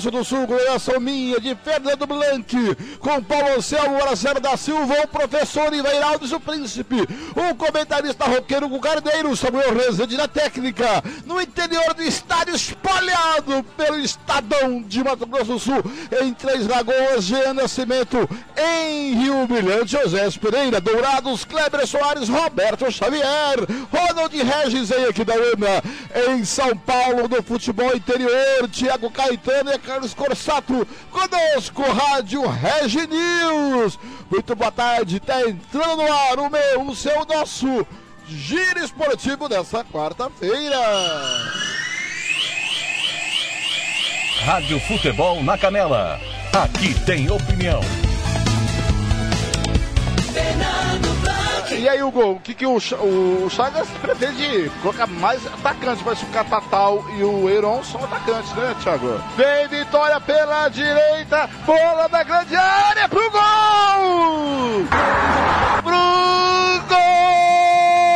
Sul do Sul, coordenação minha de Fernando Blanc, com Paulo Anselmo, Marcelo da Silva, o professor Ivairaldo o Príncipe, o comentarista roqueiro com Carneiro, Samuel Rezende na técnica, no interior do estádio espalhado pelo Estadão de Mato Grosso do Sul, em Três Lagoas, Jean Nascimento, em Rio Brilhante, José Pereira, Dourados, Kleber Soares, Roberto Xavier, Ronald Regis em Aquidauana, em São Paulo, no futebol interior, Tiago Caetano e Carlos Corsato, conosco, Rádio Regi News. Muito boa tarde, tá entrando no ar o meu, o seu, nosso giro esportivo dessa quarta-feira. Rádio Futebol na Canela. Aqui tem opinião. E aí, Hugo, o que, que o, o, o Chagas pretende colocar mais atacantes? Mas o Catatal e o Heron são atacantes, né, Thiago? Vem vitória pela direita, bola da grande área pro gol! Pro gol!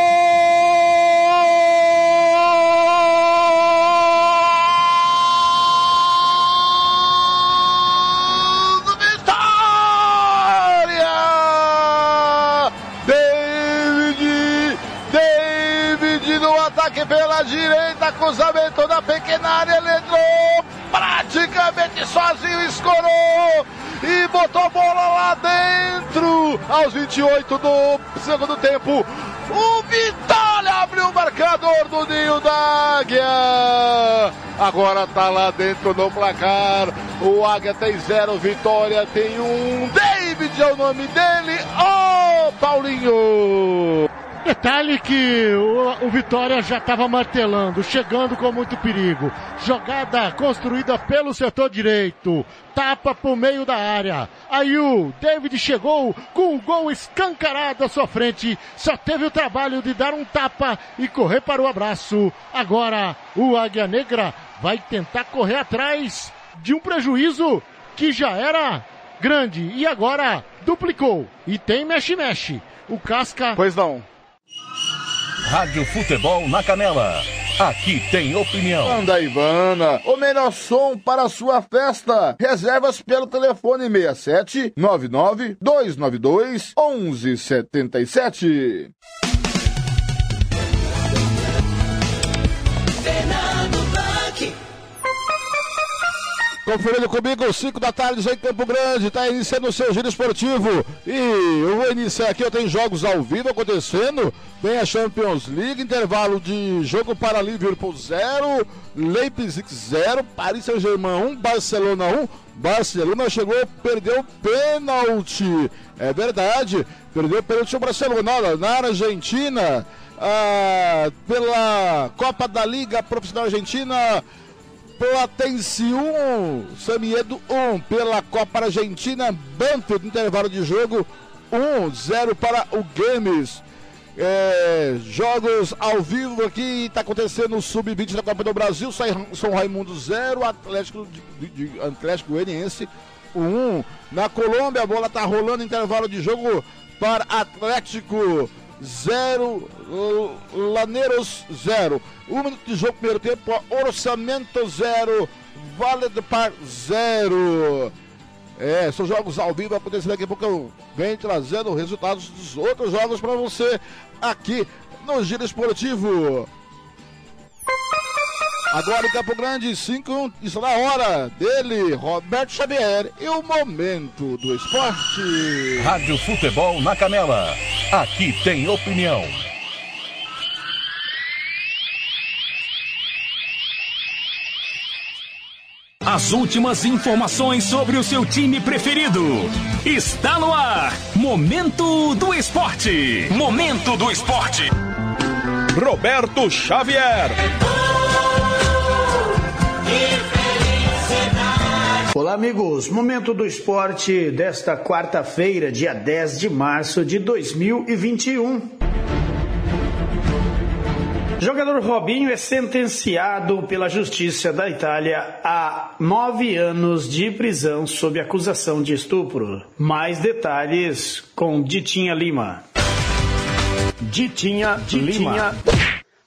Ataque pela direita, cruzamento da pequena área, ele entrou praticamente sozinho, escorou e botou a bola lá dentro. Aos 28 do segundo tempo, o Vitória abriu o marcador do Ninho da Águia. Agora tá lá dentro no placar. O Águia tem zero, Vitória tem um. David é o nome dele. Ô, Paulinho! Detalhe que o, o Vitória já estava martelando, chegando com muito perigo. Jogada construída pelo setor direito. Tapa pro meio da área. Aí o David chegou com um gol escancarado à sua frente. Só teve o trabalho de dar um tapa e correr para o abraço. Agora o Águia Negra vai tentar correr atrás de um prejuízo que já era grande e agora duplicou. E tem mexe-mexe. O Casca Pois não. Rádio Futebol na Canela. Aqui tem opinião. Manda Ivana, o melhor som para a sua festa. Reservas pelo telefone 67 99 292 1177. Conferindo comigo, 5 da tarde, em Campo Grande, está iniciando o seu giro esportivo. E eu vou iniciar aqui, eu tenho jogos ao vivo acontecendo. Tem a Champions League, intervalo de jogo para Liverpool 0, Leipzig 0, Paris Saint-Germain 1, Barcelona 1. Barcelona chegou, perdeu pênalti. É verdade, perdeu pênalti o Barcelona. Na Argentina, ah, pela Copa da Liga Profissional Argentina, Platense 1, Samiedo 1 pela Copa Argentina, Banfield, intervalo de jogo 1, 0 para o Games. É, jogos ao vivo aqui, está acontecendo o Sub-20 da Copa do Brasil, São Raimundo 0, Atlético, de- de- Atlético Goianiense 1. Na Colômbia, a bola está rolando, intervalo de jogo para Atlético 0, Laneiros 0. Um minuto de jogo, primeiro tempo, Orçamento 0, Vale do Par 0. É, são jogos ao vivo acontecendo daqui a pouco. Eu venho trazendo resultados dos outros jogos para você aqui no Giro Esportivo. Agora em Campo Grande, 5 isso na hora dele, Roberto Xavier e o momento do esporte. Rádio Futebol na Canela. Aqui tem opinião. As últimas informações sobre o seu time preferido. Está no ar. Momento do Esporte. Momento do Esporte. Roberto Xavier. Olá, amigos. Momento do esporte desta quarta-feira, dia 10 de março de 2021. Jogador Robinho é sentenciado pela Justiça da Itália a nove anos de prisão sob acusação de estupro. Mais detalhes com Ditinha Lima. Ditinha, Lima.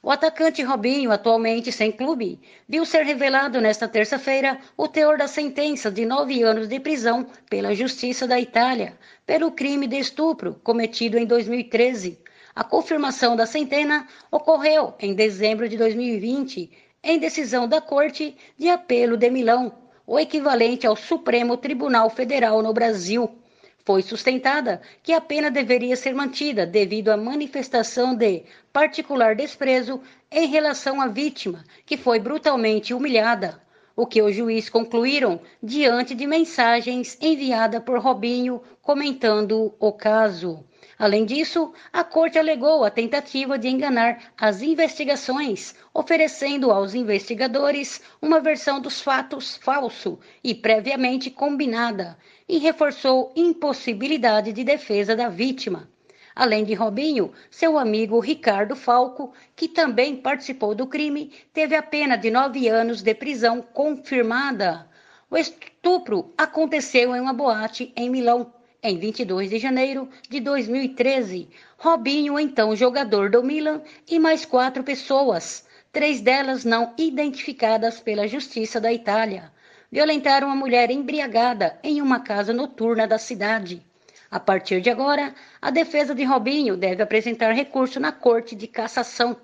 O atacante Robinho, atualmente sem clube, viu ser revelado nesta terça-feira o teor da sentença de nove anos de prisão pela Justiça da Itália pelo crime de estupro cometido em 2013. A confirmação da centena ocorreu em dezembro de 2020, em decisão da Corte de Apelo de Milão, o equivalente ao Supremo Tribunal Federal no Brasil. Foi sustentada que a pena deveria ser mantida devido à manifestação de particular desprezo em relação à vítima, que foi brutalmente humilhada, o que os juízes concluíram diante de mensagens enviadas por Robinho comentando o caso. Além disso, a corte alegou a tentativa de enganar as investigações, oferecendo aos investigadores uma versão dos fatos falso e previamente combinada, e reforçou impossibilidade de defesa da vítima. Além de Robinho, seu amigo Ricardo Falco, que também participou do crime, teve a pena de nove anos de prisão confirmada. O estupro aconteceu em uma boate em Milão, em 22 de janeiro de 2013. Robinho, então jogador do Milan, e mais quatro pessoas, três delas não identificadas pela Justiça da Itália violentaram uma mulher embriagada em uma casa noturna da cidade. A partir de agora, a defesa de Robinho deve apresentar recurso na Corte de Cassação,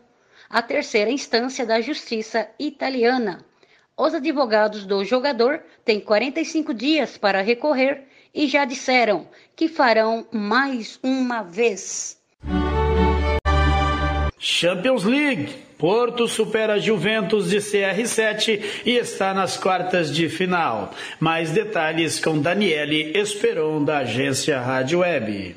a terceira instância da Justiça italiana. Os advogados do jogador têm 45 dias para recorrer e já disseram que farão mais uma vez. Champions League. Porto supera Juventus de CR7 e está nas quartas de final. Mais detalhes com Daniele Esperon, da agência Rádio Web.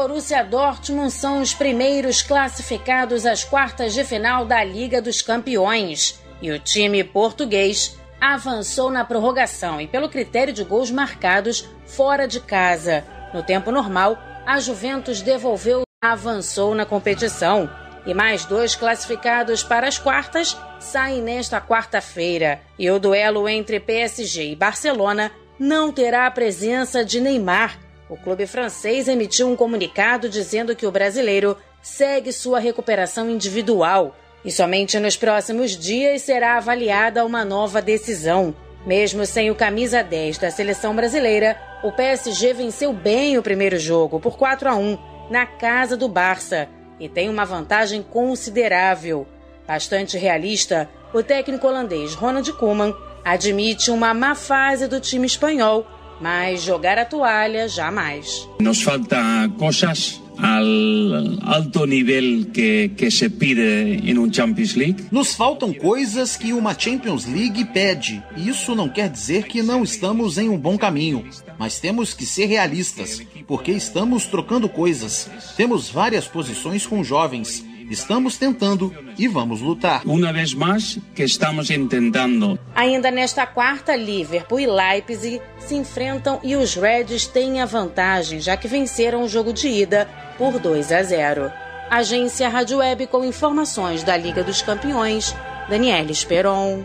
Borussia Dortmund são os primeiros classificados às quartas de final da Liga dos Campeões. E o time português avançou na prorrogação e pelo critério de gols marcados fora de casa. No tempo normal, a Juventus devolveu avançou na competição. E mais dois classificados para as quartas saem nesta quarta-feira. E o duelo entre PSG e Barcelona não terá a presença de Neymar o clube francês emitiu um comunicado dizendo que o brasileiro segue sua recuperação individual e somente nos próximos dias será avaliada uma nova decisão. Mesmo sem o camisa 10 da seleção brasileira, o PSG venceu bem o primeiro jogo por 4 a 1 na casa do Barça e tem uma vantagem considerável. Bastante realista, o técnico holandês Ronald Koeman admite uma má fase do time espanhol mas jogar a toalha jamais. Nos falta coisas al alto nível que, que se pide em um Champions League? Nos faltam coisas que uma Champions League pede. Isso não quer dizer que não estamos em um bom caminho, mas temos que ser realistas, porque estamos trocando coisas. Temos várias posições com jovens Estamos tentando e vamos lutar. Uma vez mais que estamos tentando. Ainda nesta quarta, Liverpool e Leipzig se enfrentam e os Reds têm a vantagem, já que venceram o jogo de ida por 2 a 0. Agência Rádio Web com informações da Liga dos Campeões, Daniela Esperon.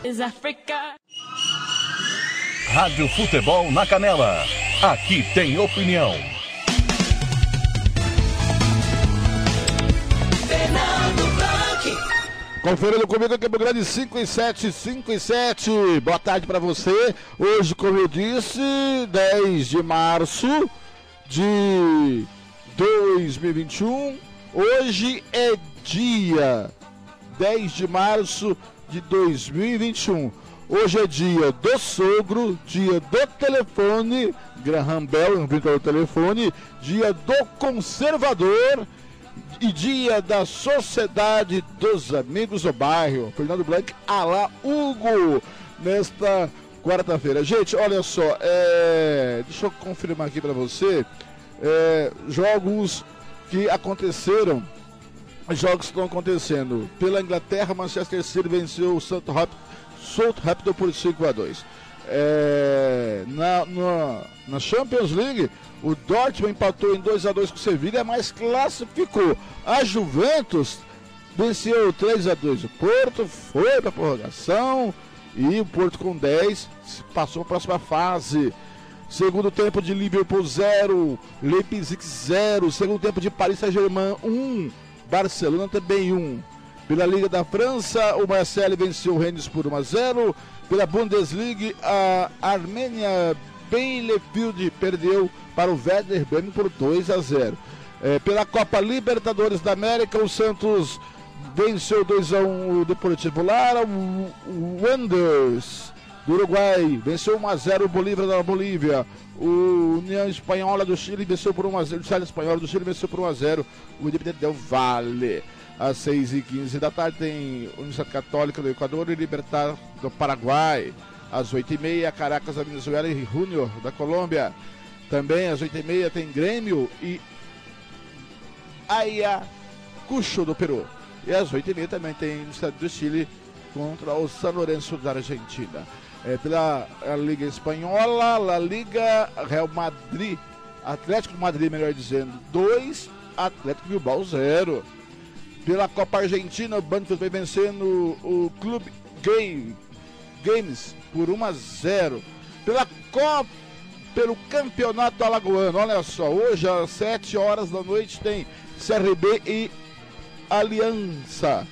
Rádio Futebol na Canela. Aqui tem opinião. Conferindo comigo aqui no Grande 5 e 7, 5 e 7. Boa tarde para você. Hoje, como eu disse, 10 de março de 2021. Hoje é dia 10 de março de 2021. Hoje é dia do sogro, dia do telefone, Graham Bell inventou o telefone, dia do conservador e dia da Sociedade dos Amigos do Bairro. Fernando Blanc, alá Hugo, nesta quarta-feira. Gente, olha só, é... deixa eu confirmar aqui para você, é... jogos que aconteceram, jogos estão acontecendo. Pela Inglaterra, Manchester City venceu o Rápido por 5 a 2. É... Na, na, na Champions League, o Dortmund empatou em 2 a 2 com o Sevilha, mas classificou. A Juventus venceu 3 a 2 o Porto, foi para a prorrogação. E o Porto com 10 passou para a próxima fase. Segundo tempo de Liverpool 0, Leipzig 0. Segundo tempo de Paris Saint-Germain 1, Barcelona também 1. Pela Liga da França, o Marseille venceu o Rennes por 1 a 0. Pela Bundesliga, a Armênia Bielefeld perdeu para o Werder Bremen por 2 a 0. É, pela Copa Libertadores da América, o Santos venceu 2x1 o Deportivo Lara, o, Wonders do Uruguai venceu 1x0 o Bolívar da Bolívia, o União Espanhola do Chile venceu por 1x0, o Chile Espanhola do Chile venceu por 1x0 o Independente del Vale. Às 6h15 da tarde tem Universidade Católica do Equador e Libertar do Paraguai. Às 8h30, Caracas da Venezuela e Júnior da Colômbia. Também às 8h30 tem Grêmio e Ayacucho do Peru. E às 8h30 também tem estado do Chile contra o San Lourenço da Argentina. É, pela Liga Espanhola, La Liga Real Madrid, Atlético Madrid, melhor dizendo, 2, Atlético Bilbao 0. Pela Copa Argentina, o Banfield vai vencendo o Clube Game, Games por 1 a 0. Pela Copa, pelo Campeonato Alagoano, olha só, hoje às 7 horas da noite tem CRB e Aliança.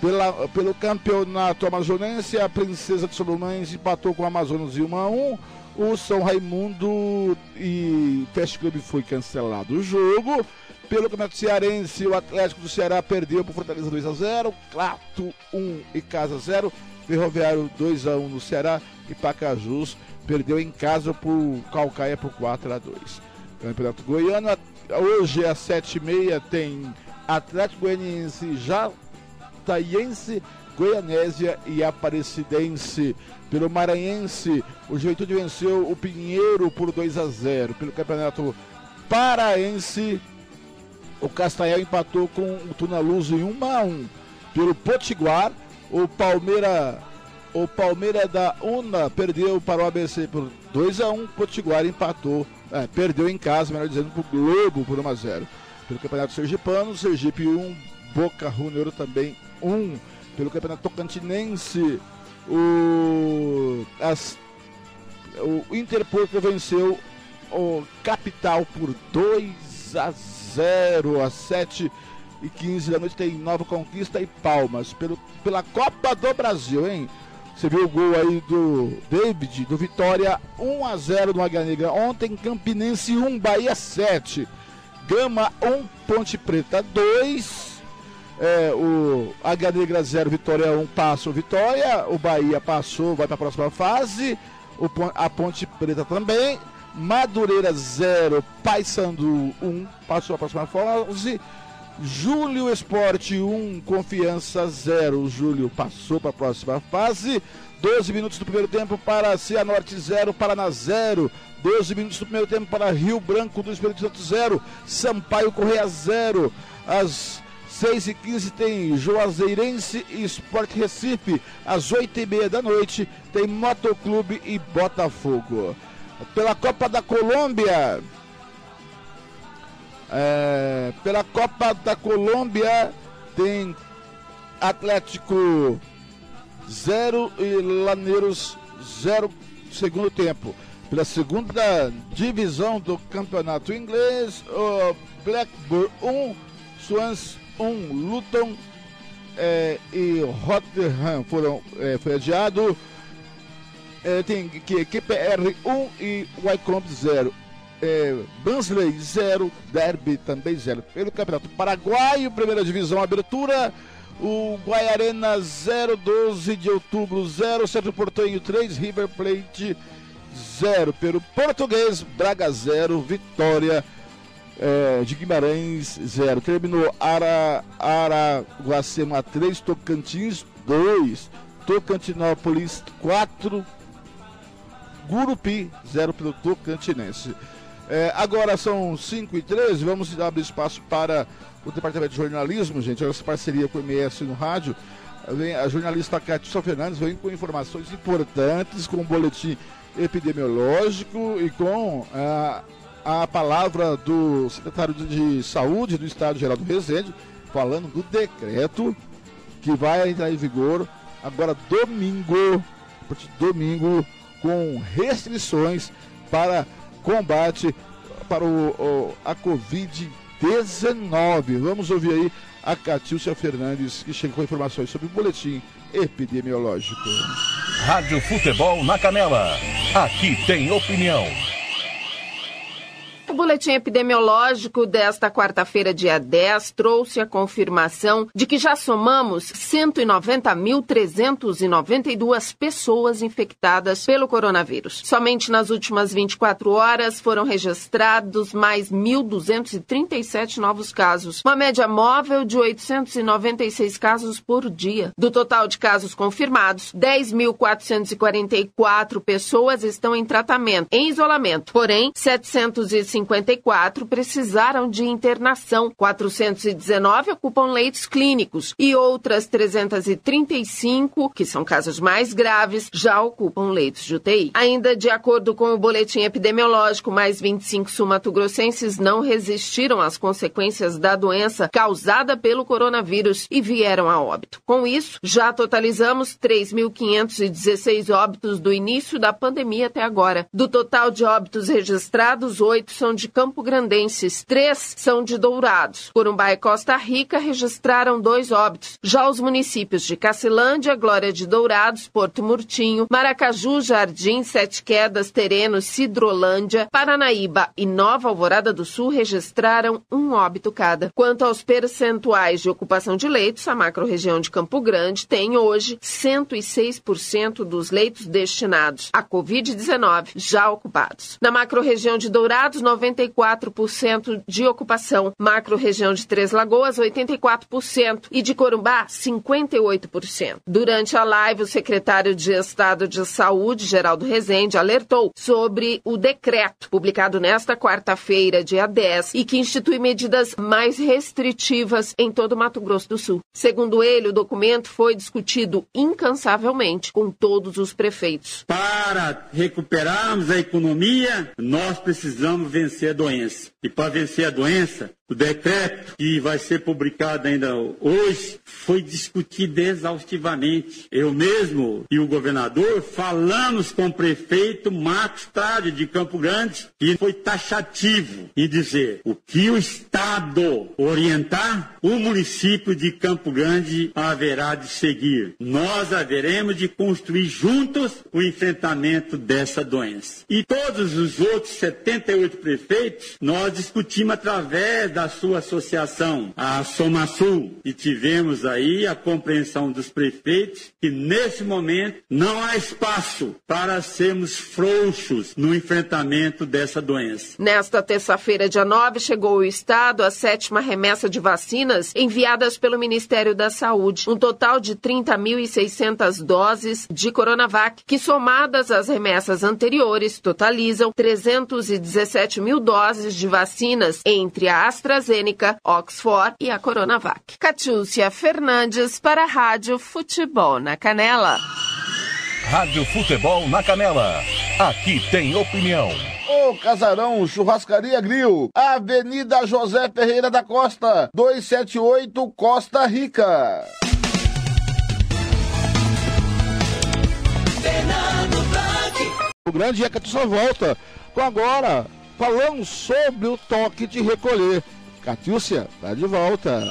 Pela, pelo campeonato amazonense, a Princesa de Solomões empatou com o Amazonas em 1 a 1 O São Raimundo e Fast Club foi cancelado o jogo. Pelo campeonato cearense, o Atlético do Ceará perdeu por Fortaleza 2 a 0 Clato 1 e Casa 0. Ferroviário 2 a 1 no Ceará e Pacajus perdeu em casa por Calcaia por 4 a 2. Campeonato Goiano, hoje às 7h30 tem Atlético Goianiense, Jataiense, Goianésia e Aparecidense. Pelo Maranhense, o Juventude venceu o Pinheiro por 2 a 0. Pelo Campeonato Paraense, o Castanhal empatou com o Tunaluso em 1 a 1. Pelo Potiguar, o Palmeira o Palmeira da Una perdeu para o ABC por 2 a 1. Potiguar empatou, é, perdeu em casa, melhor dizendo, para o Globo por 1 a 0 pelo Campeonato Sergipano, Sergipe 1, Boca Juniors também 1. Pelo Campeonato Tocantinense, o, as, o Interporto venceu o Capital por 2 a 0 às 7 e 15 da noite tem Nova Conquista e Palmas pelo, pela Copa do Brasil, hein? Você viu o gol aí do David, do Vitória 1 a 0 no Águia Negra. Ontem Campinense 1, Bahia 7. Gama 1, Ponte Preta 2. É, o Águia Negra 0, Vitória 1, passa o Vitória. O Bahia passou, vai para a próxima fase. O, a Ponte Preta também. Madureira 0, Paysandu 1, passou a próxima fase. Júlio Esporte 1, Confiança 0. Júlio passou para a próxima fase. 12 minutos do primeiro tempo para Cianorte 0, Paraná 0. 12 minutos do primeiro tempo para Rio Branco do Espírito Santo 0, Sampaio Correia 0. Às 6 e 15 tem Juazeirense e Sport Recife. Às 8 e meia da noite tem Motoclube e Botafogo. Pela Copa da Colômbia. É, pela Copa da Colômbia tem Atlético 0 e Laneiros 0 segundo tempo pela segunda divisão do campeonato inglês, o Blackburn 1, Swans 1, Luton é, e Rotherham foram é, foi adiado. É, tem que QPR 1 e Wycombe 0. É, Bansley 0, Derby também 0. Pelo Campeonato Paraguaio, primeira divisão, abertura. o Guaiarena 0, 12 de outubro 0, Centro Portenho 3, River Plate 0. Pelo Português, Braga 0, Vitória é, de Guimarães 0. Terminou Ara, Araguacema 3, Tocantins 2, Tocantinópolis 4, Gurupi 0 pelo Tocantinense. É, agora são 5 e 13, vamos abrir espaço para o Departamento de Jornalismo, gente, essa parceria com o MS no rádio. Vem, a jornalista Cátia Fernandes vem com informações importantes, com o boletim epidemiológico e com a, a palavra do secretário de Saúde do Estado, Geraldo Rezende, falando do decreto que vai entrar em vigor agora domingo, domingo, com restrições para combate para o, o a Covid-19. Vamos ouvir aí a Catilcia Fernandes, que chega com informações sobre o boletim epidemiológico. Rádio Futebol na Canela. Aqui tem opinião. O boletim epidemiológico desta quarta-feira, dia 10, trouxe a confirmação de que já somamos 190.392 pessoas infectadas pelo coronavírus. Somente nas últimas 24 horas foram registrados mais 1.237 novos casos, uma média móvel de 896 casos por dia. Do total de casos confirmados, 10.444 pessoas estão em tratamento, em isolamento. Porém, 750 54 precisaram de internação, 419 ocupam leitos clínicos e outras 335, que são casos mais graves, já ocupam leitos de UTI. Ainda de acordo com o boletim epidemiológico, mais 25 sumatogrossenses não resistiram às consequências da doença causada pelo coronavírus e vieram a óbito. Com isso, já totalizamos 3.516 óbitos do início da pandemia até agora. Do total de óbitos registrados, oito são de Campo Grandenses, três são de Dourados. Corumbá e Costa Rica registraram dois óbitos. Já os municípios de Cacilândia, Glória de Dourados, Porto Murtinho, Maracaju, Jardim, Sete Quedas, Tereno, Cidrolândia, Paranaíba e Nova Alvorada do Sul registraram um óbito cada. Quanto aos percentuais de ocupação de leitos, a macro-região de Campo Grande tem hoje 106% dos leitos destinados à Covid-19 já ocupados. Na macro-região de Dourados, 94% de ocupação. Macro região de Três Lagoas, 84%. E de Corumbá, 58%. Durante a live, o secretário de Estado de Saúde, Geraldo Rezende, alertou sobre o decreto publicado nesta quarta-feira, dia 10, e que institui medidas mais restritivas em todo o Mato Grosso do Sul. Segundo ele, o documento foi discutido incansavelmente com todos os prefeitos. Para recuperarmos a economia, nós precisamos vencer a doença. E para vencer a doença, o decreto que vai ser publicado ainda hoje foi discutido exaustivamente. Eu mesmo e o governador falamos com o prefeito Marcos Tade de Campo Grande e foi taxativo em dizer o que o Estado orientar, o município de Campo Grande haverá de seguir. Nós haveremos de construir juntos o enfrentamento dessa doença. E todos os outros 78 prefeitos, nós discutimos através da sua associação, a Somasul, e tivemos aí a compreensão dos prefeitos que nesse momento não há espaço para sermos frouxos no enfrentamento dessa doença. Nesta terça-feira, dia 9, chegou ao Estado a sétima remessa de vacinas enviadas pelo Ministério da Saúde. Um total de 30.600 doses de Coronavac, que somadas às remessas anteriores, totalizam 317 mil doses de vacinas entre a AstraZeneca, Oxford e a Coronavac. Catiúcia Fernandes para a Rádio Futebol na Canela. Rádio Futebol na Canela. Aqui tem opinião. O Casarão Churrascaria Grill, Avenida José Ferreira da Costa, 278 Costa Rica. O grande é que só volta com agora falando sobre o toque de recolher. Catiúcia, tá de volta.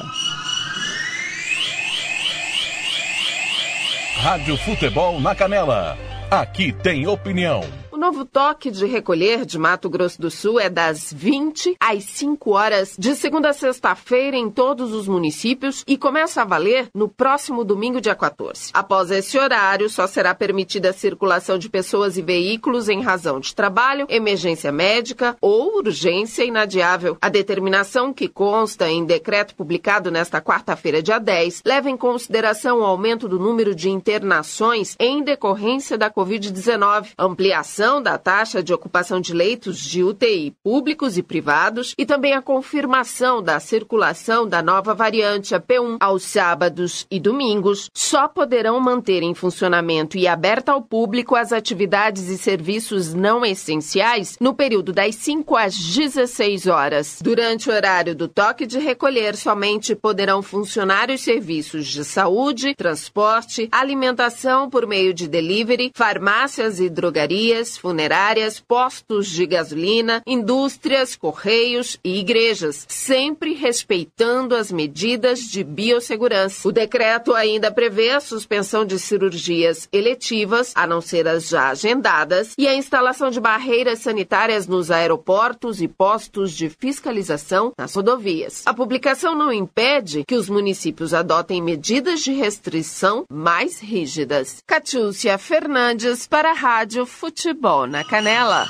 Rádio Futebol na Canela. Aqui tem opinião. Novo toque de recolher de Mato Grosso do Sul é das 20 às 5 horas, de segunda a sexta-feira, em todos os municípios e começa a valer no próximo domingo, dia 14. Após esse horário, só será permitida a circulação de pessoas e veículos em razão de trabalho, emergência médica ou urgência inadiável. A determinação, que consta em decreto publicado nesta quarta-feira, dia 10, leva em consideração o aumento do número de internações em decorrência da Covid-19, ampliação da taxa de ocupação de leitos de UTI públicos e privados e também a confirmação da circulação da nova variante a P1 aos sábados e domingos, só poderão manter em funcionamento e aberta ao público as atividades e serviços não essenciais no período das 5 às 16 horas. Durante o horário do toque de recolher, somente poderão funcionar os serviços de saúde, transporte, alimentação por meio de delivery, farmácias e drogarias, funerárias, postos de gasolina, indústrias, correios e igrejas, sempre respeitando as medidas de biossegurança. O decreto ainda prevê a suspensão de cirurgias eletivas, a não ser as já agendadas, e a instalação de barreiras sanitárias nos aeroportos e postos de fiscalização nas rodovias. A publicação não impede que os municípios adotem medidas de restrição mais rígidas. Catiúcia Fernandes para a Rádio Futebol na Canela.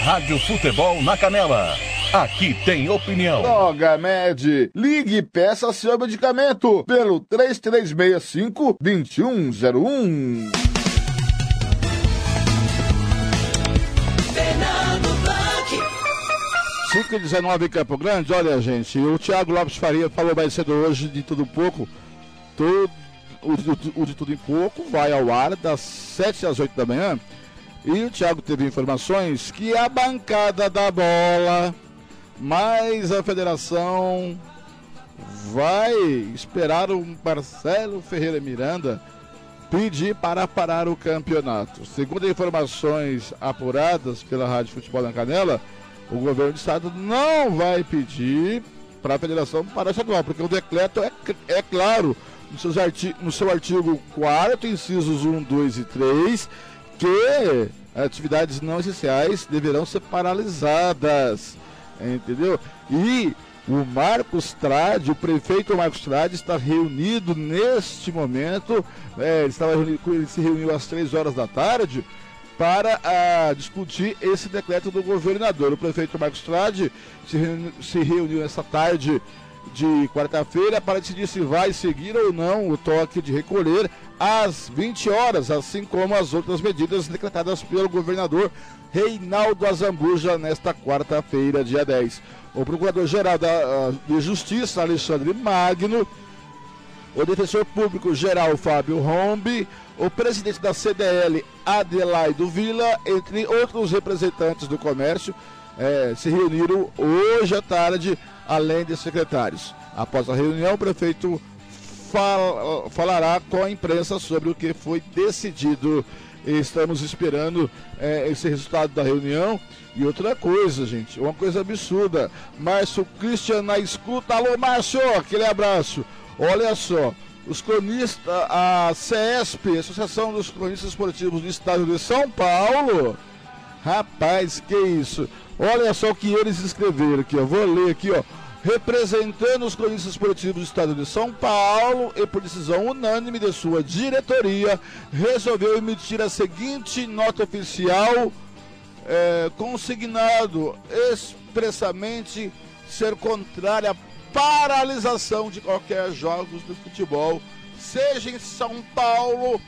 Rádio Futebol na Canela. Aqui tem opinião. Droga Med. Ligue e peça seu medicamento pelo 3365-2101. Fernando Blanc. 5 e 19 em Campo Grande, olha gente, o Thiago Lopes Faria falou mais cedo hoje de tudo um pouco. Todo, o, o, o de tudo em pouco vai ao ar das 7 às 8 da manhã. E o Thiago teve informações que a bancada da bola, mais a federação, vai esperar o Marcelo Ferreira Miranda pedir para parar o campeonato. Segundo informações apuradas pela Rádio Futebol na Canela, o governo do estado não vai pedir para a federação parar o estadual, porque o decreto é, é claro no, seus arti no seu artigo 4 incisos 1, 2 e 3, que atividades não essenciais deverão ser paralisadas. Entendeu? E o Marcos Trade, o prefeito Marcos Trade, está reunido neste momento. É, ele, estava reunido, ele se reuniu às 3 horas da tarde para ah, discutir esse decreto do governador. O prefeito Marcos Trade se reuniu, se reuniu nessa tarde de quarta-feira para decidir se vai seguir ou não o toque de recolher às 20 horas, assim como as outras medidas decretadas pelo governador Reinaldo Azambuja nesta quarta-feira, dia 10. O procurador-geral da, de Justiça, Alexandre Magno, o defensor público geral Fábio Rombi, o presidente da CDL Adelaido Vila, entre outros representantes do comércio, eh, se reuniram hoje à tarde, além de secretários. Após a reunião, o prefeito fal falará com a imprensa sobre o que foi decidido. Estamos esperando eh, esse resultado da reunião. E outra coisa, gente, uma coisa absurda. Márcio Christian na escuta. Alô, Márcio, aquele abraço. Olha só, os cronistas, a CESP, Associação dos Cronistas Esportivos do Estado de São Paulo. Rapaz, que isso? Olha só o que eles escreveram aqui, ó. Vou ler aqui, ó. Representando os cronistas esportivos do Estado de São Paulo e por decisão unânime de sua diretoria, resolveu emitir a seguinte nota oficial, é, consignado expressamente ser contrária à paralisação de qualquer jogos de futebol, seja em São Paulo,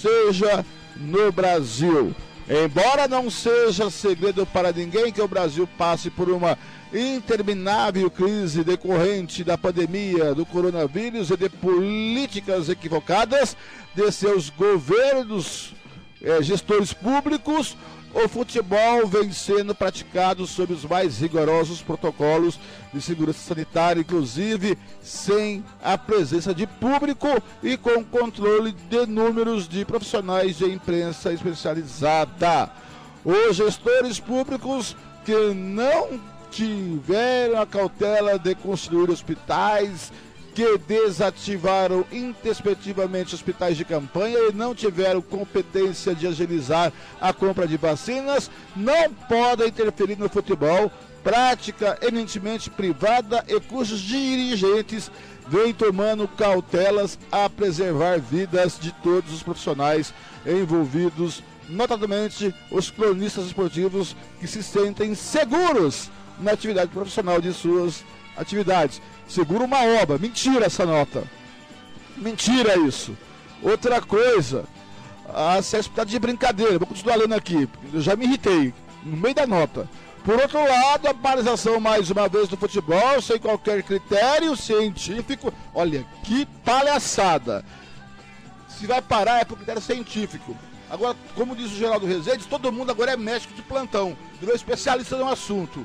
seja no Brasil. Embora não seja segredo para ninguém que o Brasil passe por uma interminável crise decorrente da pandemia do coronavírus e de políticas equivocadas de seus governos, eh, gestores públicos, o futebol vem sendo praticado sob os mais rigorosos protocolos de segurança sanitária, inclusive sem a presença de público e com controle de números de profissionais de imprensa especializada. Os gestores públicos que não tiveram a cautela de construir hospitais, que desativaram intempestivamente hospitais de campanha e não tiveram competência de agilizar a compra de vacinas não podem interferir no futebol, prática eminentemente privada e cujos dirigentes vêm tomando cautelas a preservar vidas de todos os profissionais envolvidos, notadamente os cronistas esportivos que se sentem seguros na atividade profissional de suas atividades. Segura uma obra. Mentira essa nota. Mentira isso. Outra coisa, a CESP está de brincadeira. Vou continuar lendo aqui. Eu já me irritei. No meio da nota. Por outro lado, a paralisação mais uma vez do futebol, sem qualquer critério científico. Olha, que palhaçada. Se vai parar é por critério científico. Agora, como diz o Geraldo Rezende, todo mundo agora é médico de plantão, virou especialista no assunto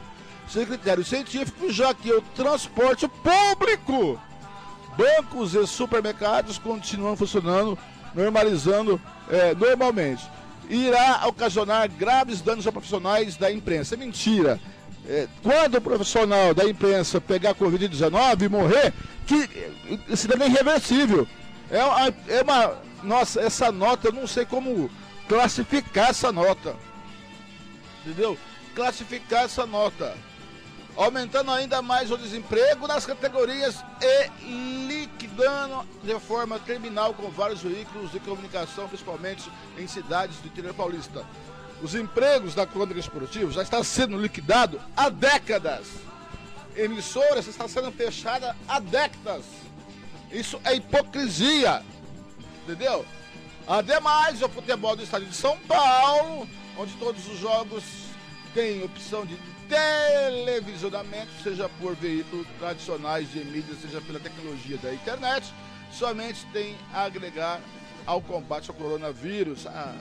sem critério científico, já que o transporte público, bancos e supermercados continuam funcionando, normalizando é, normalmente. Irá ocasionar graves danos a profissionais da imprensa. É mentira. É, quando o profissional da imprensa pegar Covid-19 e morrer, que isso é irreversível. É uma, é uma. Nossa, essa nota, eu não sei como classificar essa nota. Entendeu? Classificar essa nota aumentando ainda mais o desemprego nas categorias e liquidando de forma terminal com vários veículos de comunicação, principalmente em cidades do interior paulista. Os empregos da crônica esportiva já está sendo liquidado há décadas. Emissoras está sendo fechada há décadas. Isso é hipocrisia. Entendeu? Ademais, o futebol do estado de São Paulo, onde todos os jogos têm opção de televisionamento, seja por veículos tradicionais de mídia, seja pela tecnologia da internet, somente tem a agregar ao combate ao coronavírus. Ah,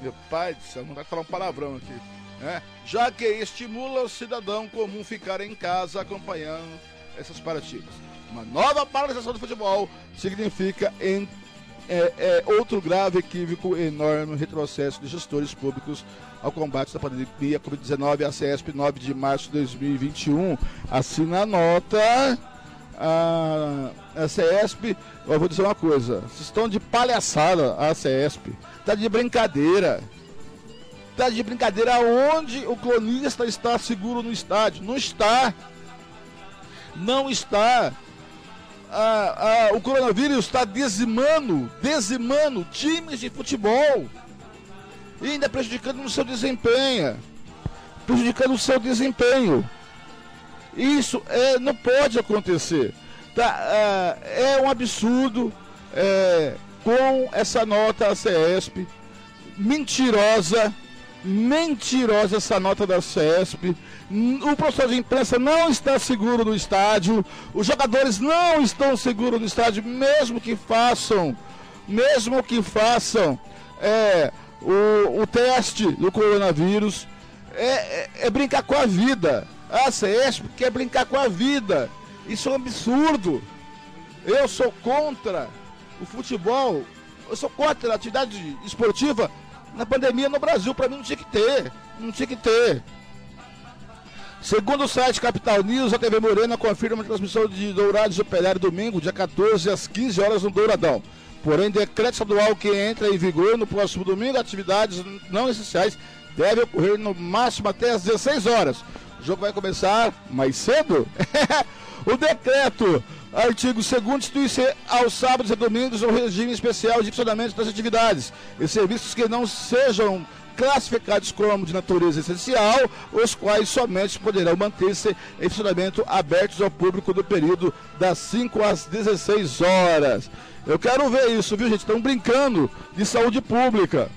meu pai do céu, não vai falar um palavrão aqui. Né? Já que estimula o cidadão comum ficar em casa acompanhando essas partidas. Uma nova paralisação do futebol significa em é, é, outro grave equívoco, enorme retrocesso de gestores públicos ao combate da pandemia Covid-19, a CESP, 9 de março de 2021. Assina a nota. A, a CESP, eu vou dizer uma coisa: vocês estão de palhaçada, a CESP. Está de brincadeira. Está de brincadeira onde o cronista está seguro no estádio. Não está. Não está o coronavírus está dizimando, dizimando times de futebol. E ainda prejudicando no seu desempenho. Prejudicando o seu desempenho. Isso é, não pode acontecer. Tá, ah, é um absurdo é, com essa nota a CESP mentirosa, mentirosa essa nota da CESP o professor de imprensa não está seguro no estádio, os jogadores não estão seguros no estádio, mesmo que façam, mesmo que façam é, o, o teste do coronavírus, é, é, é, brincar com a vida. A CESP quer brincar com a vida. Isso é um absurdo. Eu sou contra o futebol, eu sou contra a atividade esportiva na pandemia no Brasil. Para mim não tinha que ter, não tinha que ter. Segundo o site Capital News, a TV Morena confirma a transmissão de Dourados Operário domingo, dia 14 às 15 horas no Douradão. Porém, decreto estadual que entra em vigor no próximo domingo, atividades não essenciais devem ocorrer no máximo até às 16 horas. O jogo vai começar mais cedo? o decreto, artigo 2 institui-se aos sábados e domingos o regime especial de funcionamento das atividades e serviços que não sejam classificados como de natureza essencial, os quais somente poderão manter-se em funcionamento abertos ao público no período das 5 às 16 horas. Eu quero ver isso, viu, gente? Estão brincando de saúde pública.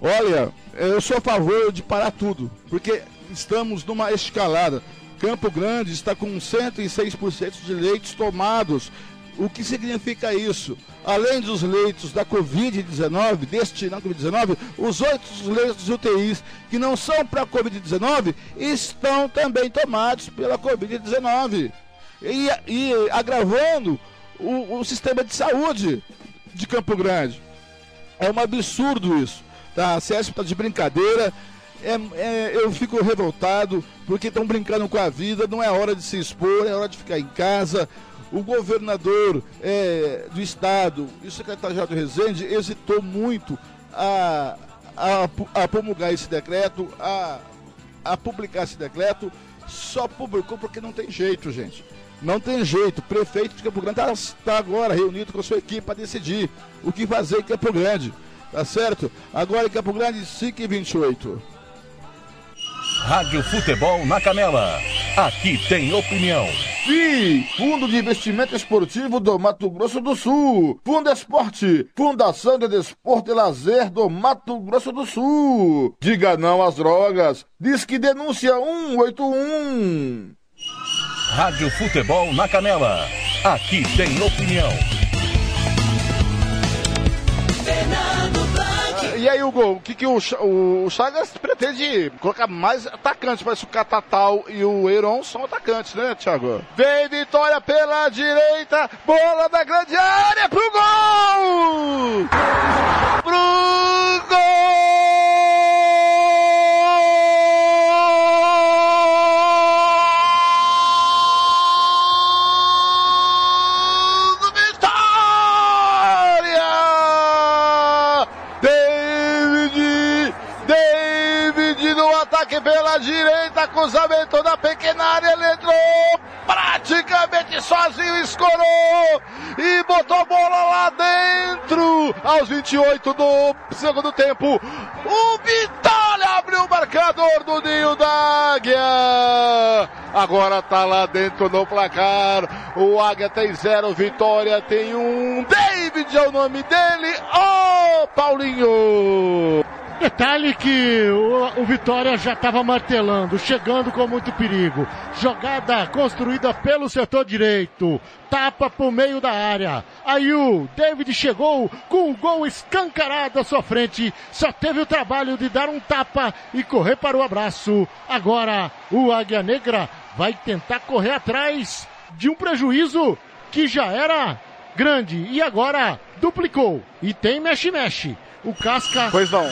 Olha, eu sou a favor de parar tudo, porque estamos numa escalada. Campo Grande está com 106% de leitos tomados o que significa isso? Além dos leitos da Covid-19, destinado à Covid-19, os oito leitos UTIs que não são para a Covid-19 estão também tomados pela Covid-19. E, e, agravando o, o sistema de saúde de Campo Grande. É um absurdo isso. Tá? A CESP está de brincadeira. É, é, eu fico revoltado porque estão brincando com a vida. Não é hora de se expor, é hora de ficar em casa o governador é, do estado e o secretário de Rezende hesitou muito a, a, a promulgar esse decreto, a, a publicar esse decreto, só publicou porque não tem jeito, gente. Não tem jeito. O prefeito de Campo Grande está tá agora reunido com a sua equipe para decidir o que fazer em Campo Grande. Tá certo? Agora em Campo Grande, 5 e 28. Rádio Futebol na Canela. Aqui tem opinião. FI, Fundo de Investimento Esportivo do Mato Grosso do Sul. Fundo Esporte, Fundação de Desporto e Lazer do Mato Grosso do Sul. Diga não às drogas. Diz que denúncia 181. Rádio Futebol na Canela. Aqui tem opinião. E aí, Hugo, o que, que o, o Chagas pretende colocar mais atacantes? Parece o Catatal e o Eiron são atacantes, né, Thiago? Vem Vitória pela direita, bola da grande área pro gol! Pro gol! Direita, cruzamento da pequena área, ele entrou praticamente sozinho, escorou e botou bola lá dentro, aos 28 do segundo tempo, o Vitória abriu o marcador do Ninho da Águia, agora tá lá dentro no placar, o Águia tem zero, Vitória tem um, David é o nome dele, ô Paulinho! Detalhe que o, o Vitória já estava martelando, chegando com muito perigo. Jogada construída pelo setor direito. Tapa pro meio da área. Aí o David chegou com um gol escancarado à sua frente. Só teve o trabalho de dar um tapa e correr para o abraço. Agora o Águia Negra vai tentar correr atrás de um prejuízo que já era grande e agora duplicou. E tem mexe-mexe. O Casca. Pois não.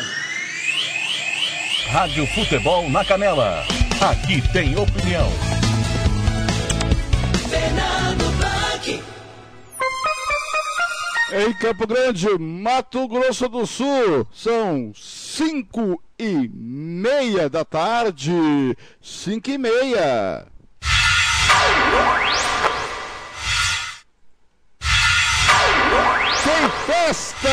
Rádio Futebol na Canela. Aqui tem opinião. Em Campo Grande, Mato Grosso do Sul, são cinco e meia da tarde. Cinco e meia. Tem festa!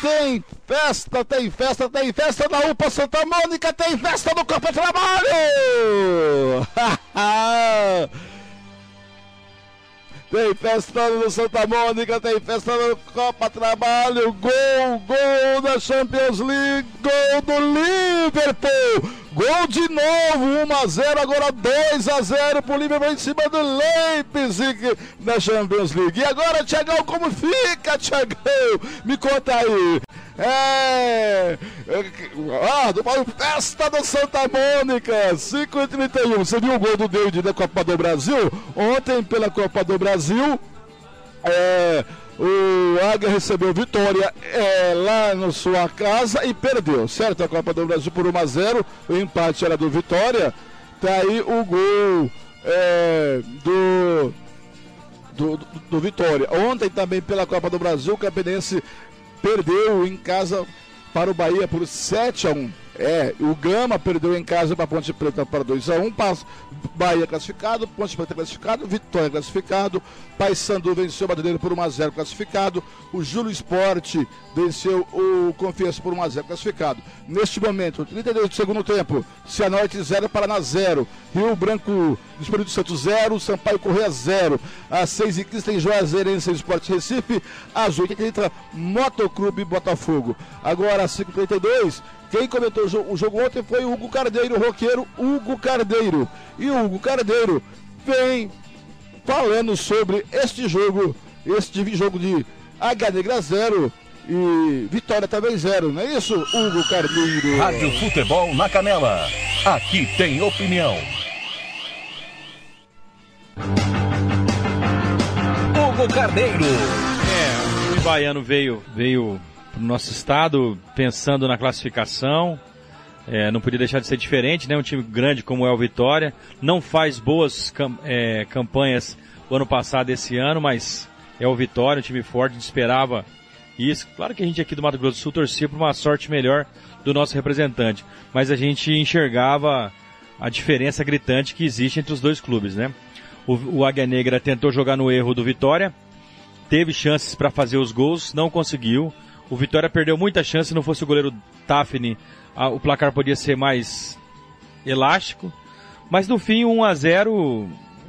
Tem festa, tem festa, tem festa na UPA Santa Mônica, tem festa no Campo de Trabalho! Tem festa no Santa Mônica, tem festa no Copa Trabalho, gol, gol da Champions League, gol do Liverpool, gol de novo, 1 a 0 agora 2 a 0 pro Liverpool em cima do Leipzig na Champions League. E agora, Tiagão, como fica, Tiagão? Me conta aí. É. Ah, do Festa do Santa Mônica, 5 e 31 Você viu o gol do David da Copa do Brasil? Ontem, pela Copa do Brasil, é, o Águia recebeu vitória é, lá na sua casa e perdeu, certo? A Copa do Brasil por 1 a 0 O empate era do Vitória. Tá aí o gol é, do, do, do, do Vitória. Ontem também pela Copa do Brasil, o Campinense perdeu em casa para o Bahia por 7 a 1. É, o Gama perdeu em casa para a Ponte Preta para 2 a 1 passo, Bahia classificado, Ponte Preta classificado, Vitória classificado, Paysandu venceu o Madureira por 1 a 0 classificado, o Júlio Esporte venceu o Confiança por 1 a 0 classificado. Neste momento, 32 do segundo tempo, Cianorte 0, Paraná 0, Rio Branco Espírito Santo 0, Sampaio Correia 0, às 6 e 15 tem Juazeirense Esporte Recife, às 8 h entra Motoclube Botafogo. Agora às 5h32, quem comentou o jogo, o jogo ontem foi o Hugo Cardeiro, o roqueiro Hugo Cardeiro. E o Hugo Cardeiro vem falando sobre este jogo, este jogo de H Negra 0 e Vitória também 0, não é isso, Hugo Cardeiro? Rádio Futebol na Canela. Aqui tem opinião. Hugo Carneiro. É, o baiano veio, veio para o nosso estado pensando na classificação. É, não podia deixar de ser diferente, né? Um time grande como é o Vitória. Não faz boas cam é, campanhas o ano passado esse ano, mas é o Vitória, um time forte, esperava isso. Claro que a gente aqui do Mato Grosso do Sul torcia por uma sorte melhor do nosso representante, mas a gente enxergava a diferença gritante que existe entre os dois clubes, né? O, o Águia Negra tentou jogar no erro do Vitória, teve chances para fazer os gols, não conseguiu. O Vitória perdeu muita chance, se não fosse o goleiro Tafni, o placar podia ser mais elástico. Mas no fim, 1 a 0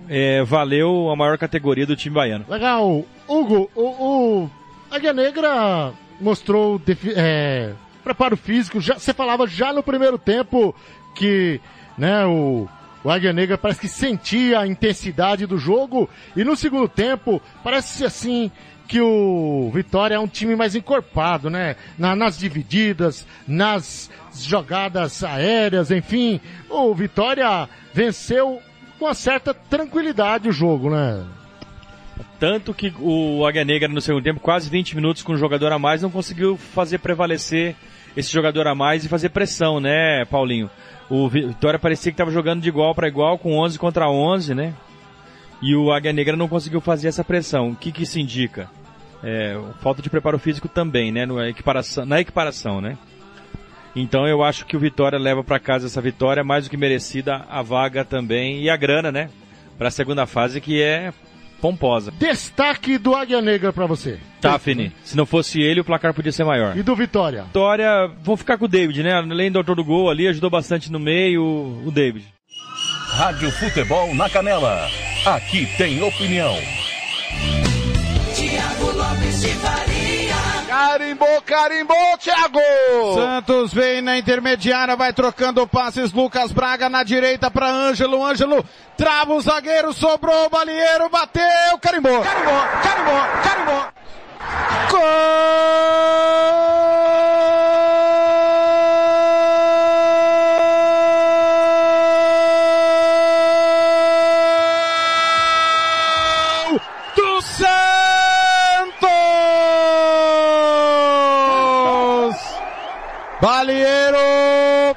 é, valeu a maior categoria do time baiano. Legal. Hugo, o, o Águia Negra mostrou é, preparo físico. Já, você falava já no primeiro tempo que né, o, o Águia Negra parece que sentia a intensidade do jogo. E no segundo tempo, parece assim que o Vitória é um time mais encorpado, né? Na, nas divididas, nas jogadas aéreas, enfim. O Vitória venceu com uma certa tranquilidade o jogo, né? Tanto que o Águia Negra no segundo tempo, quase 20 minutos com um jogador a mais, não conseguiu fazer prevalecer esse jogador a mais e fazer pressão, né, Paulinho? O Vitória parecia que estava jogando de igual para igual, com 11 contra 11, né? E o Águia Negra não conseguiu fazer essa pressão. O que, que isso indica? É, falta de preparo físico também, né? Na equiparação, na equiparação, né? Então eu acho que o Vitória leva para casa essa vitória mais do que merecida, a vaga também e a grana, né? Para a segunda fase que é pomposa. Destaque do Águia Negra para você. Tafni. Se não fosse ele, o placar podia ser maior. E do Vitória? Vitória, vão ficar com o David, né? Além do autor do gol ali, ajudou bastante no meio, o David. Rádio Futebol na Canela. Aqui tem opinião. Carimbou, carimbou, Thiago! Santos vem na intermediária, vai trocando passes. Lucas Braga na direita para Ângelo. Ângelo trava o zagueiro, sobrou o balieiro, bateu, carimbou! Carimbou, carimbou, carimbou! Gol! Balieiro!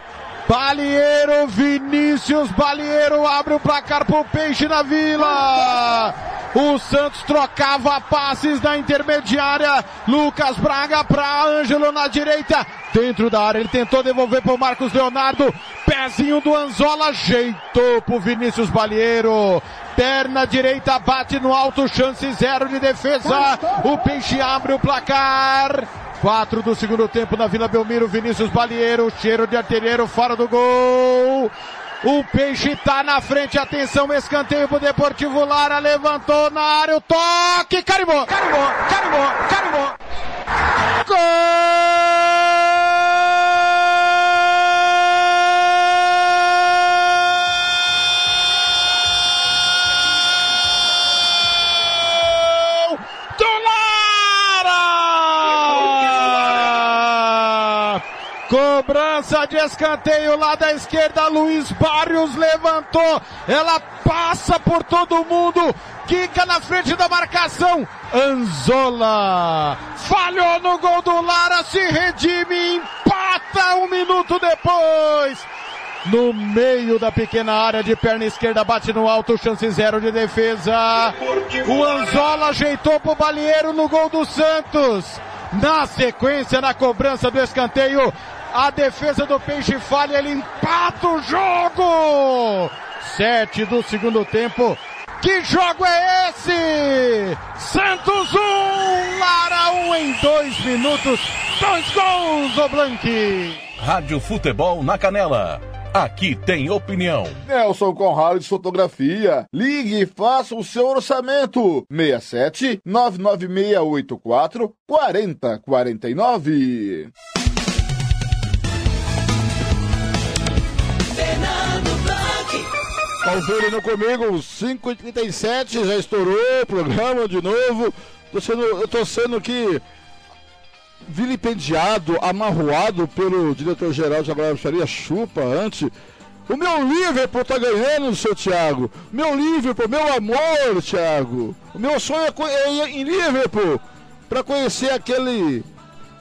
Balieiro, Vinícius Balieiro abre o placar pro Peixe na Vila. O Santos trocava passes na intermediária. Lucas Braga para Ângelo na direita. Dentro da área, ele tentou devolver pro Marcos Leonardo. Pezinho do Anzola, ajeitou pro Vinícius Balieiro. Perna direita bate no alto, chance zero de defesa. O Peixe abre o placar. Quatro do segundo tempo na Vila Belmiro, Vinícius Balieiro, cheiro de artilheiro fora do gol. O Peixe tá na frente, atenção, escanteio pro Deportivo Lara, levantou na área o toque, carimbou, carimbou, carimbou, carimbou. Gol Cobrança de escanteio lá da esquerda, Luiz Barrios levantou, ela passa por todo mundo, quica na frente da marcação, Anzola falhou no gol do Lara, se redime, empata um minuto depois. No meio da pequena área de perna esquerda, bate no alto, chance zero de defesa. O Anzola ajeitou pro Balieiro no gol do Santos. Na sequência, na cobrança do escanteio, a defesa do Peixe falha, ele empata o jogo! Sete do segundo tempo. Que jogo é esse? Santos 1, um, Lara 1 um em dois minutos. Dois gols, Oblanque. Rádio Futebol na Canela. Aqui tem opinião. Nelson Conrado de Fotografia. Ligue e faça o seu orçamento. 67 99684 4049. Conferindo comigo, 5h37, já estourou o programa de novo. Tô sendo, eu tô sendo aqui vilipendiado, amarroado pelo diretor-geral de Agroaria Chupa antes. O meu Liverpool tá ganhando, seu Thiago. Meu Liverpool, meu amor, Thiago. O meu sonho é ir em Liverpool para conhecer aquele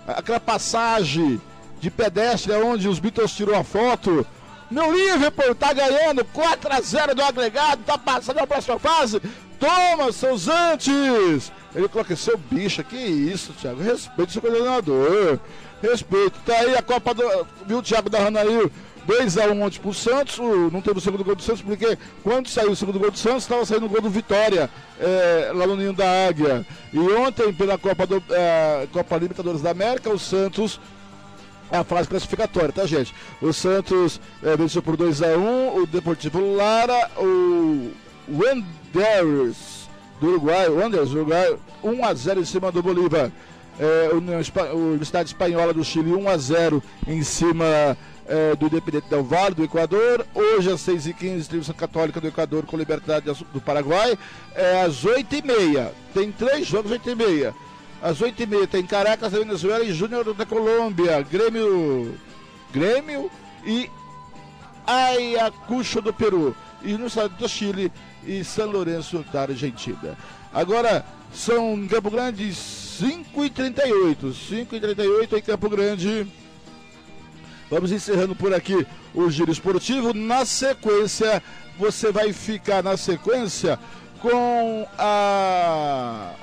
aquela passagem de pedestre, onde os Beatles tirou a foto. Meu Liverpool tá ganhando 4 a 0 do agregado, tá passando a próxima fase. Toma, seus antes! Ele coloca seu bicho, que isso, Thiago? Respeite seu coordenador. Respeito. Tá aí a Copa do. Viu, Thiago da Ranail? 2x1 ontem pro Santos, não teve o segundo gol do Santos, porque quando saiu o segundo gol do Santos, estava saindo o gol do Vitória, é, lá no Ninho da Águia. E ontem, pela Copa, do, é, Copa Libertadores da América, o Santos é a fase classificatória, tá, gente? O Santos é, venceu por 2x1, o Deportivo Lara, o Wanderers do Uruguai, Wanderers do Uruguai, 1x0 em cima do Bolívar. É, a Universidade Espanhola do Chile 1 a 0 em cima é, do Independente Del Vale, do Equador. Hoje, às 6h15, distribuição católica do Equador com Liberdade do Paraguai. É, às 8h30, tem três jogos, 8h30. Às 8h30 tem Caracas da Venezuela e Júnior da Colômbia. Grêmio. Grêmio e Ayacucho do Peru. E no estado do Chile e São Lourenço da Argentina. Agora são em Campo Grande 5h38. 5h38 em Campo Grande. Vamos encerrando por aqui o giro esportivo. Na sequência, você vai ficar na sequência com a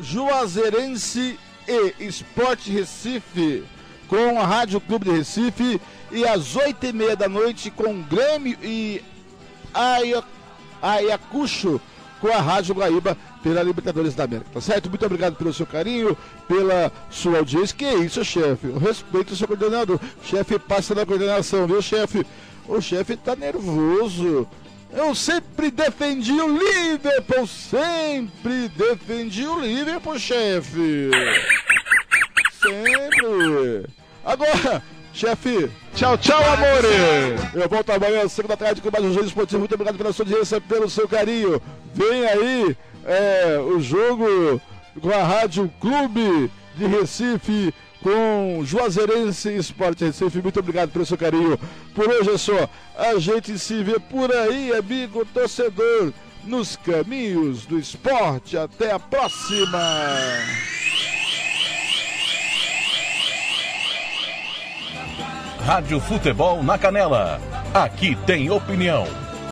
Juazeirense e Esporte Recife, com a Rádio Clube de Recife, e às oito e meia da noite com Grêmio e Ayacucho com a Rádio Guaíba pela Libertadores da América, tá certo? Muito obrigado pelo seu carinho, pela sua audiência. Que isso, chefe? Eu respeito o seu coordenador. Chefe, passa na coordenação, viu, chefe? O chefe tá nervoso. Eu sempre defendi o Liverpool, sempre defendi o Liverpool, chefe. Sempre. Agora, chefe, tchau, tchau, amores. Eu volto amanhã às 5 da tarde com mais um Jogo Esportivo. Muito obrigado pela sua audiência, pelo seu carinho. Vem aí é, o jogo com a Rádio Clube de Recife com Juazeirense Esporte Recife. Muito obrigado pelo seu carinho. Por hoje é só. A gente se vê por aí, amigo torcedor, nos caminhos do esporte. Até a próxima. Rádio Futebol na Canela. Aqui tem opinião.